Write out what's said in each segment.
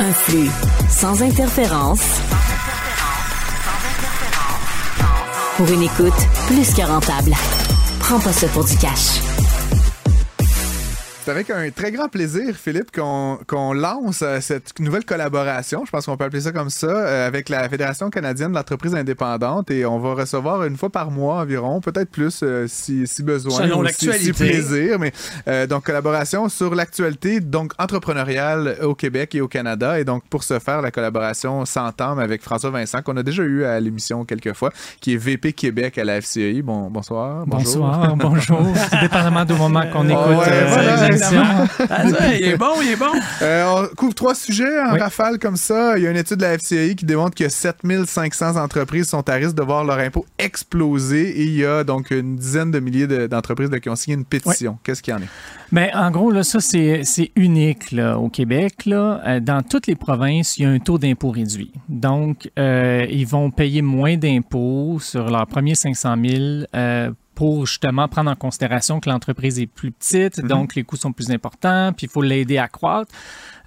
Un flux sans interférence. Pour une écoute plus que rentable. Prends pas ça pour du cash. C'est avec un très grand plaisir, Philippe, qu'on lance euh, cette nouvelle collaboration, je pense qu'on peut appeler ça comme ça, euh, avec la Fédération canadienne de l'entreprise indépendante. Et on va recevoir une fois par mois environ, peut-être plus euh, si, si, besoin, Selon si, si, plaisir. Mais donc collaboration sur l'actualité donc entrepreneuriale au Québec et au Canada. Et donc pour ce faire, la collaboration s'entame avec François Vincent qu'on a déjà eu à l'émission quelques fois, qui est VP Québec à la FCI. Bon, bonsoir. Bonsoir, bonjour. dépendamment du moment qu'on écoute. Ah, il est bon, il est bon. Euh, on couvre trois sujets en rafale comme ça. Il y a une étude de la FCI qui démontre que 7500 entreprises sont à risque de voir leur impôt exploser et il y a donc une dizaine de milliers d'entreprises qui ont signé une pétition. Qu'est-ce qu'il y en est? Bien, en gros, là, ça, c'est unique là, au Québec. Là. Euh, dans toutes les provinces, il y a un taux d'impôt réduit. Donc, euh, ils vont payer moins d'impôts sur leurs premiers 500 000 pour justement prendre en considération que l'entreprise est plus petite, mhm. donc les coûts sont plus importants, puis il faut l'aider à croître.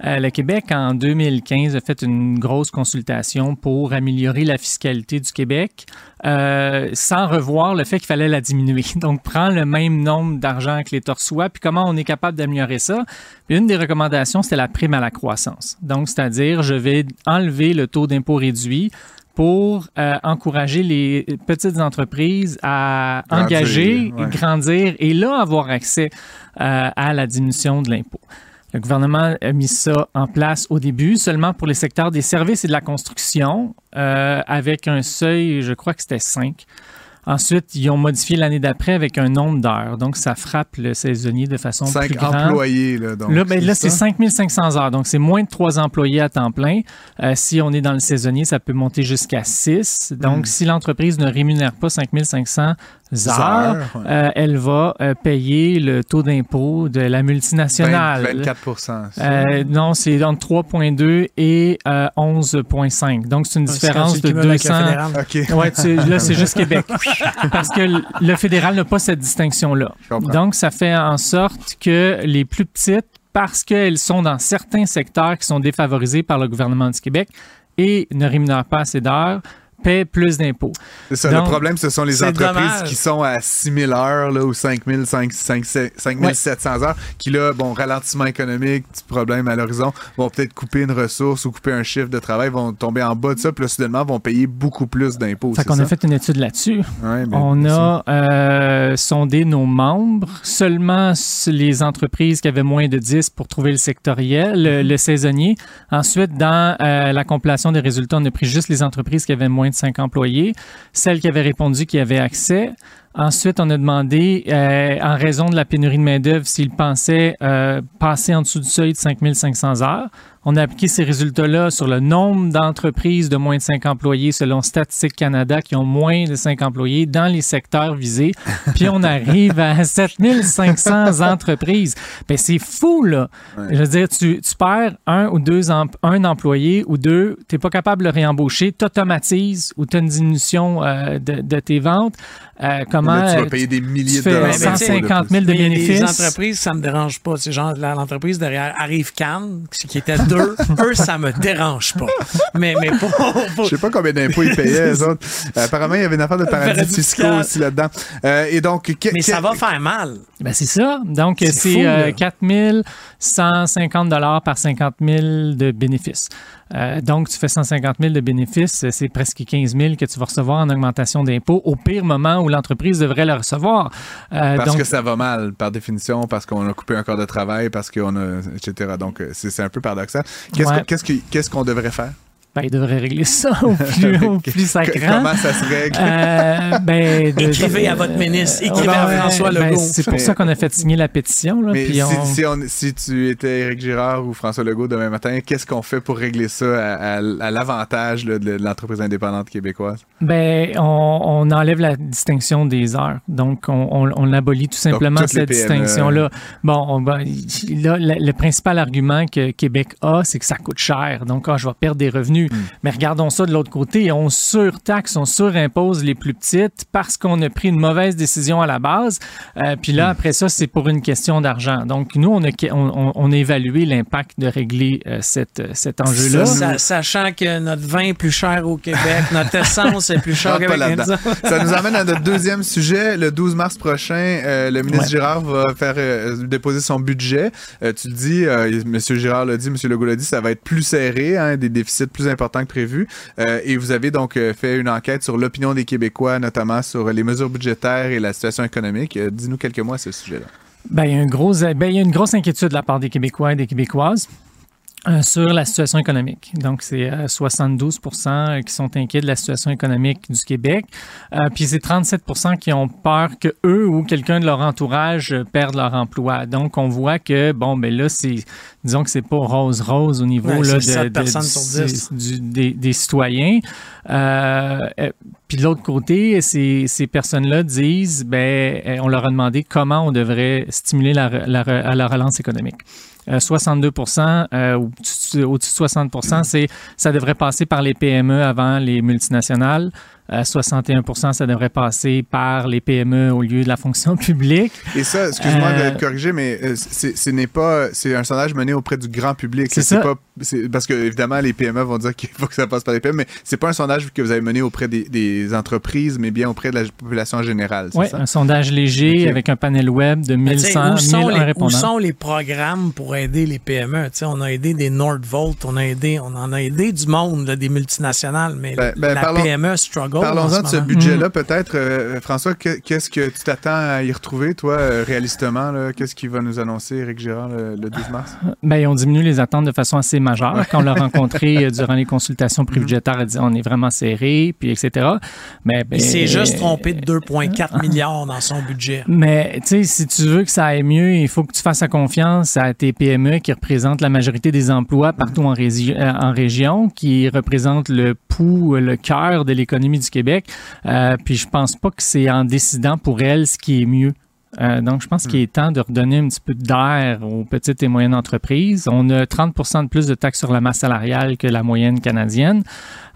Euh, le Québec, en 2015, a fait une grosse consultation pour améliorer la fiscalité du Québec euh, sans revoir le fait qu'il fallait la diminuer. Donc, prends le même nombre d'argent que l'État reçoit, puis comment on est capable d'améliorer ça? une des recommandations, c'était la prime à la croissance. Donc, c'est-à-dire, je vais enlever le taux d'impôt réduit pour euh, encourager les petites entreprises à engager, grandir et là avoir accès euh, à la diminution de l'impôt. Le gouvernement a mis ça en place au début seulement pour les secteurs des services et de la construction euh, avec un seuil, je crois que c'était 5. Ensuite, ils ont modifié l'année d'après avec un nombre d'heures. Donc, ça frappe le saisonnier de façon plus grande. employés, là. Donc, là, ben, là c'est 5500 heures. Donc, c'est moins de trois employés à temps plein. Euh, si on est dans le saisonnier, ça peut monter jusqu'à 6. Donc, hmm. si l'entreprise ne rémunère pas 5500 heures, euh, elle va euh, payer le taux d'impôt de la multinationale. 24 Non, c'est entre 3,2 et 11,5. Donc, c'est une différence de 200. OK. Ouais, là, c'est juste Québec. Parce que le fédéral n'a pas cette distinction-là. Donc, ça fait en sorte que les plus petites, parce qu'elles sont dans certains secteurs qui sont défavorisés par le gouvernement du Québec et ne rémunèrent pas assez d'heures, paient plus d'impôts. C'est ça. le problème, ce sont les entreprises qui sont à 6 000 heures là, ou 5 700 heures, qui là, bon, ralentissement économique, petit problème à l'horizon, vont peut-être couper une ressource ou couper un chiffre de travail, vont tomber en bas de ça, puis là, soudainement, vont payer beaucoup plus d'impôts. Fait qu'on a fait une étude là-dessus. Ben, On a euh, sondé nos membres, seulement les entreprises qui avaient moins de 10 pour trouver le sectoriel, le, mm-hmm. saisonnier. Ensuite, dans euh, la compilation des résultats, on a pris juste les entreprises qui avaient moins de 5 employés, celles qui avaient répondu qui avaient accès. Ensuite, on a demandé, euh, en raison de la pénurie de main-d'œuvre, s'ils pensaient euh, passer en dessous du seuil de 5500 heures. On a appliqué ces résultats-là sur le nombre d'entreprises de moins de 5 employés selon Statistique Canada qui ont moins de 5 employés dans les secteurs visés. Puis on arrive à 7500 entreprises. Ben c'est fou, là. Je veux dire, tu, tu perds un ou deux un employé ou deux, tu n'es pas capable de le réembaucher, tu automatises ou tu as une diminution euh, de, de, tes ventes. Euh, comment tu vas payer des milliers de dollars. 150 000 de bénéfices. Les entreprises, ça me dérange pas. C'est genre l'entreprise derrière Arrive Cannes, qui était deux, eux, ça me dérange pas. Mais, mais pour, Je sais pas combien d'impôts ils payaient, eux autres. Euh, apparemment, il y avait une affaire de paradis fiscaux aussi là-dedans. Euh, et donc, mais ça va faire mal. Ben, c'est ça. Donc, c'est euh, 4 150 par 50 000 de bénéfices. Euh, donc, tu fais 150 000 de bénéfices, c'est presque 15 000 que tu vas recevoir en augmentation d'impôts au pire moment où l'entreprise devrait le recevoir. Euh, parce que ça va mal, par définition, parce qu'on a coupé un corps de travail, parce qu'on a, etc. Donc, euh, c'est un peu paradoxal. Qu'est-ce qu'on devrait faire? Ben, il devrait régler ça au plus, au plus sacré. Comment ça se règle? Euh, ben, écrivez à votre ministre, écrivez à François ben, Legault. c'est pour ça qu'on a fait signer la pétition. Là, Mais puis si, on... si, tu étais Éric Girard ou François Legault demain matin, qu'est-ce qu'on fait pour régler ça à, l'avantage de l'entreprise indépendante québécoise? Ben, on, on, enlève la distinction des heures. Donc, on, on abolit tout simplement cette distinction-là. Bon, là, le, principal argument que Québec a, c'est que ça coûte cher. Donc, ah, je vais perdre des revenus revenus. Hmm. Mais regardons ça de l'autre côté. On surtaxe, on surimpose les plus petites parce qu'on a pris une mauvaise décision à la base. Euh, puis là, hmm. après ça, c'est pour une question d'argent. Donc, nous, on a, on, a évalué l'impact de régler euh, cette, cet enjeu-là. Sachant que notre vin est plus cher au Québec, notre essence est plus chère au Québec. Ça nous amène à notre deuxième sujet. Le 12 mars prochain, euh, le ministre Girard va faire déposer son budget. tu le dis, M. Girard l'a dit, M. Legault l'a dit, ça va être plus serré, hein, des déficits plus importants que prévu. et vous avez donc fait une enquête sur l'opinion des Québécois, notamment sur les mesures budgétaires et la situation économique. Dis-nous quelques mots à ce sujet-là. Ben, ben, il y a une grosse inquiétude de la part des Québécois et des Québécoises. Euh, sur la situation économique. Donc, c'est 72% euh, qui sont inquiets de la situation économique du Québec. Euh, puis c'est 37 qui ont peur que eux ou quelqu'un de leur entourage perde leur emploi. Donc, on voit que, bon, ben là, c'est, disons que c'est pas rose-rose au niveau là, de, des, des, citoyens. puis de l'autre côté, ces, ces personnes-là disent, ben, on leur a demandé comment on devrait stimuler la, la, la relance économique. 62 euh, euh, ou au-dessus de 60 c'est ça devrait passer par les PME avant les multinationales. 61 ça devrait passer par les PME au lieu de la fonction publique. Et ça, excuse-moi de te euh, corriger, mais euh, ce n'est pas. C'est un sondage mené auprès du grand public. C'est ça. Pas, parce que, évidemment, les PME vont dire qu'il faut que ça passe par les PME, mais c'est pas un sondage que vous avez mené auprès des, entreprises, mais bien auprès de la population en générale. Oui, un sondage léger avec un panel web de 1100 000 répondants. Où sont les programmes pour aider les PME? on a aidé des Nordvolt, on a aidé, on en a aidé du monde, des multinationales, mais ben, ben, la PME struggle. Parlons-en de ce budget-là, hmm. peut-être. Euh, François, qu'est-ce que tu t'attends à y retrouver, toi, euh, réalistement? Qu'est-ce qu'il va nous annoncer, Éric Girard, le, 12 mars? Bien, on diminue les attentes de façon assez majeure. Quand on l'a rencontré euh, durant les consultations prébudgétaires, a dit on est vraiment serré, puis etc. Mais, ben, Il s'est juste trompé de 2,4 milliards dans son budget. Mais, tu sais, si tu veux que ça aille mieux, il faut que tu fasses confiance à tes PME qui représentent la majorité des emplois partout en, en région, qui représentent le pouls, le cœur de l'économie du Québec. Euh, puis je pense pas que c'est en décidant pour elle ce qui est mieux. Euh, donc, je pense qu'il est temps de redonner un petit peu d'air aux petites et moyennes entreprises. On a 30% de plus de taxes sur la masse salariale que la moyenne canadienne.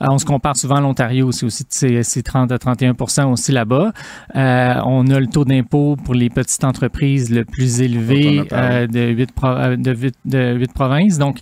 Euh, on se compare souvent à l'Ontario aussi, aussi c'est 30 à 31% aussi là-bas. Euh, on a le taux d'impôt pour les petites entreprises le plus élevé de, 8 de, de provinces. Donc,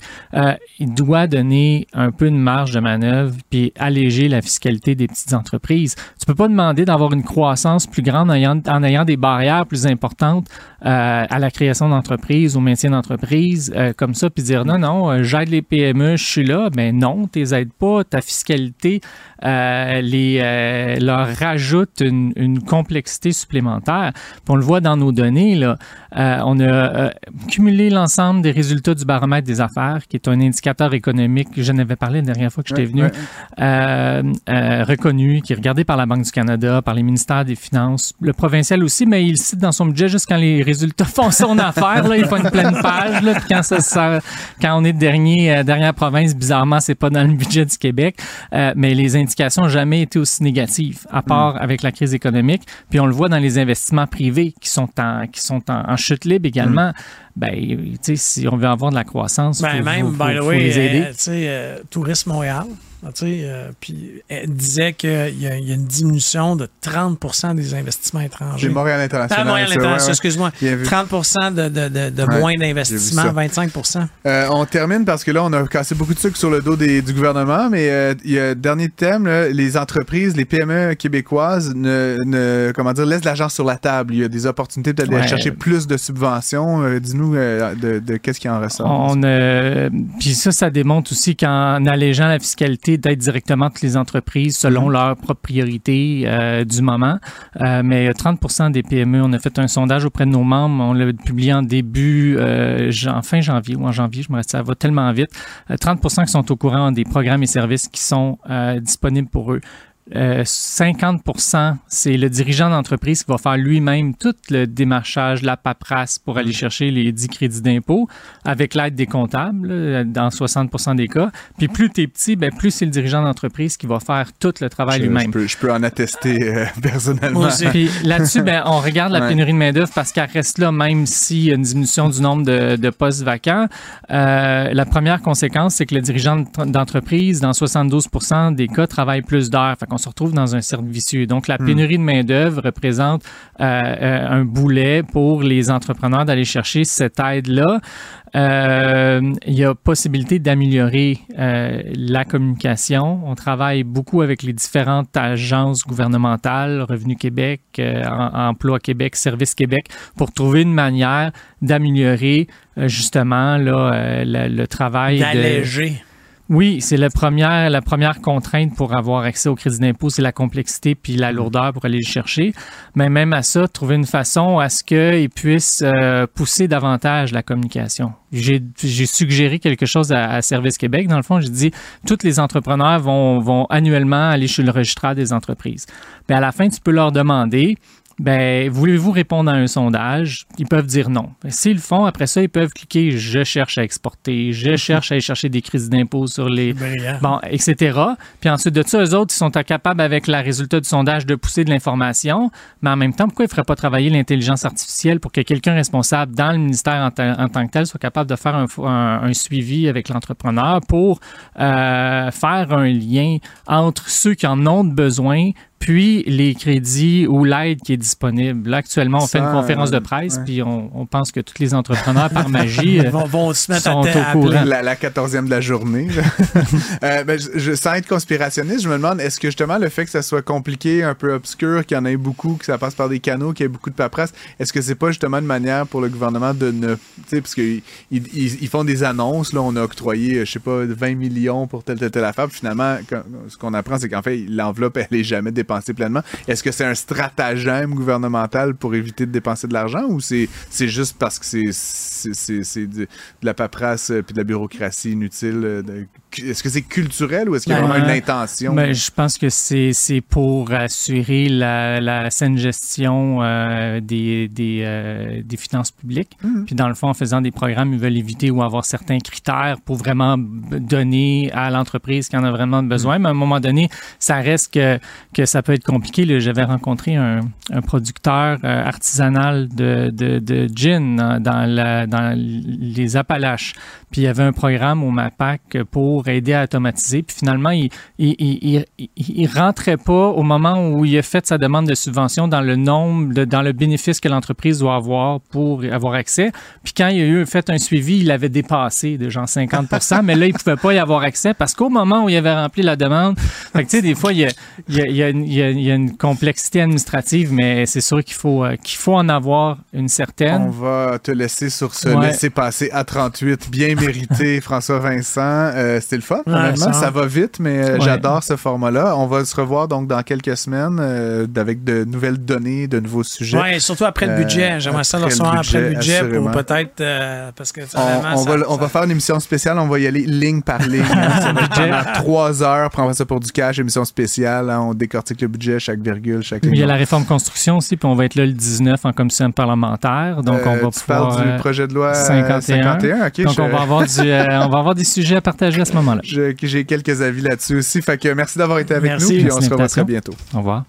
il doit donner un peu de marge de manœuvre puis alléger la fiscalité des petites entreprises. Tu peux pas demander d'avoir une croissance plus grande en ayant, en ayant des barrières plus importantes à la création d'entreprises, au maintien d'entreprises, comme ça, puis dire non, non, j'aide les PME, je suis là. Ben non, tu les aides pas, ta fiscalité euh, les, euh, leur rajoute une, complexité supplémentaire. on le voit dans nos données, là, euh, on a cumulé l'ensemble des résultats du baromètre des affaires, qui est un indicateur économique, je n'avais parlé la dernière fois que j'étais venu, reconnu, qui est regardé par la Banque du Canada, par les ministères des Finances, le provincial aussi, mais il cite dans son budget juste quand les résultats font son affaire, là, il faut une pleine page, là, puis quand, ça, quand on est dernier, dernière province, bizarrement, c'est pas dans le budget du Québec. Euh, mais les indications n'ont jamais été aussi négatives, à part avec la crise économique. Puis on le voit dans les investissements privés qui sont en, qui sont en, chute libre également. Mm. Ben, tu sais, si on veut avoir de la croissance, ben, faut, by the way, les aider. Euh, euh, Tourisme Montréal, euh, puis elle disait qu'il y, a une diminution de 30% des investissements étrangers. J'ai Montréal International. Ah, Montréal International, excuse-moi. 30 de, de, de, moins d'investissements, 25% euh, On termine parce que là, on a cassé beaucoup de sucre sur le dos des, du gouvernement, mais euh, il y a dernier thème, là, les entreprises, les PME québécoises ne, ne comment dire, laissent de l'argent sur la table. Il y a des opportunités peut-être d'aller chercher plus de subventions. Dis-nous de, de qu'est-ce qui en ressort? On, puis ça, ça démontre aussi qu'en allégeant la fiscalité d'être directement toutes les entreprises selon mhm. leurs propres priorités euh, du moment. Euh, mais 30% des PME, on a fait un sondage auprès de nos membres, on l'a publié en début, euh, en fin janvier ou en janvier, je me reste, ça va tellement vite. 30% qui sont au courant des programmes et services qui sont disponibles pour eux. 50% euh, c'est le dirigeant d'entreprise qui va faire lui-même tout le démarchage, la paperasse pour aller chercher les 10 crédits d'impôt avec l'aide des comptables dans 60% des cas. Puis plus tu es petit, ben, plus c'est le dirigeant d'entreprise qui va faire tout le travail lui-même. Je peux, en attester euh, personnellement. Puis là-dessus, ben, on regarde la pénurie de main-d'œuvre parce qu'elle reste là même s'il y a une diminution du nombre de, postes vacants. Euh, la première conséquence, c'est que le dirigeant d'entreprise, dans 72 des cas, travaille plus d'heures on se retrouve dans un cercle vicieux. Donc, la hmm. pénurie de main-d'œuvre représente euh, euh, un boulet pour les entrepreneurs d'aller chercher cette aide-là. Euh, il y a possibilité d'améliorer la communication. On travaille beaucoup avec les différentes agences gouvernementales, Revenu Québec, Emploi Québec, Service Québec, pour trouver une manière d'améliorer justement là, le travail. D'alléger. Oui, c'est la première, la première contrainte pour avoir accès au crédit d'impôt, c'est la complexité puis la lourdeur pour aller le chercher. Mais même à ça, trouver une façon à ce qu'ils puissent euh, pousser davantage la communication. J'ai suggéré quelque chose à, Service Québec. Dans le fond, j'ai dit, tous les entrepreneurs vont, vont annuellement aller chez le registraire des entreprises. Mais à la fin, tu peux leur demander, ben, voulez-vous répondre à un sondage? Ils peuvent dire non. Ben, s'ils le font, après ça, ils peuvent cliquer je cherche à exporter, je cherche à aller chercher des crises d'impôts sur les. Bon, etc. Puis ensuite de ça, eux autres, ils sont capables, avec le résultat du sondage, de pousser de l'information. Mais en même temps, pourquoi ils ne feraient pas travailler l'intelligence artificielle pour que quelqu'un responsable dans le ministère en, tant que tel soit capable de faire un, suivi avec l'entrepreneur pour euh, faire un lien entre ceux qui en ont besoin puis les crédits ou l'aide qui est disponible. Là, actuellement, on fait une conférence de presse, puis on, pense que tous les entrepreneurs, par magie, vont, vont, se mettre sont au courant. La, quatorzième de la journée. euh, ben, je, sans être conspirationniste, je me demande, est-ce que justement le fait que ça soit compliqué, un peu obscur, qu'il y en ait beaucoup, que ça passe par des canaux, qu'il y ait beaucoup de paperasse, est-ce que c'est pas justement une manière pour le gouvernement de ne... Tu sais, parce qu'ils ils, font des annonces, là, on a octroyé, je sais pas, 20 millions pour telle, telle, telle affaire, puis finalement, ce qu'on apprend, c'est qu'en fait, l'enveloppe, elle est jamais dépensée Est-ce que c'est un stratagème gouvernemental pour éviter de dépenser de l'argent ou c'est juste parce que c'est de, la paperasse et de la bureaucratie inutile? Euh, est-ce que c'est culturel ou est-ce qu'il y a vraiment une intention? Ben, je pense que c'est pour assurer la, saine gestion euh, des, euh, des, finances publiques. Mhm. Puis dans le fond, en faisant des programmes, ils veulent éviter ou avoir certains critères pour vraiment donner à l'entreprise qui en a vraiment besoin. Mhm. Mais à un moment donné, ça reste que, que ça peut être compliqué. J'avais rencontré un, producteur euh, artisanal de, de, gin dans, la, dans les Appalaches. Puis il y avait un programme au MAPAC pour aider à automatiser. Puis finalement, il, il, rentrait pas au moment où il a fait sa demande de subvention dans le nombre, de, dans le bénéfice que l'entreprise doit avoir pour avoir accès. Puis quand il a eu fait un suivi, il avait dépassé de genre 50% mais là, il pouvait pas y avoir accès parce qu'au moment où il avait rempli la demande, fait tu sais, des fois, il y a, il y a il y, a une complexité administrative, mais c'est sûr qu'il faut, euh, qu'il faut en avoir une certaine. On va te laisser sur ce laisser passer à 38, bien mérité, François Vincent. Euh, C'était le fun, ça... va vite, mais euh, j'adore ce format-là. On va se revoir donc dans quelques semaines euh, avec de nouvelles données, de nouveaux sujets. Oui, surtout après le budget. J'aimerais ça le recevoir après le budget pour peut-être. parce que on, on, va, on va faire une émission spéciale. On va y aller ligne par ligne. Hein, trois heures. Prends ça pour du cash, émission spéciale. Hein, on décortique le budget, chaque virgule, chaque Il y a la réforme construction aussi, puis on va être là le 19 en commission parlementaire. Donc, on va euh, tu Parles du euh, projet de loi 51. 51 donc, on, va avoir du, euh, on va avoir des sujets à partager à ce moment-là. J'ai quelques avis là-dessus aussi. Fait que merci d'avoir été avec nous, puis on se revoit très bientôt. Au revoir.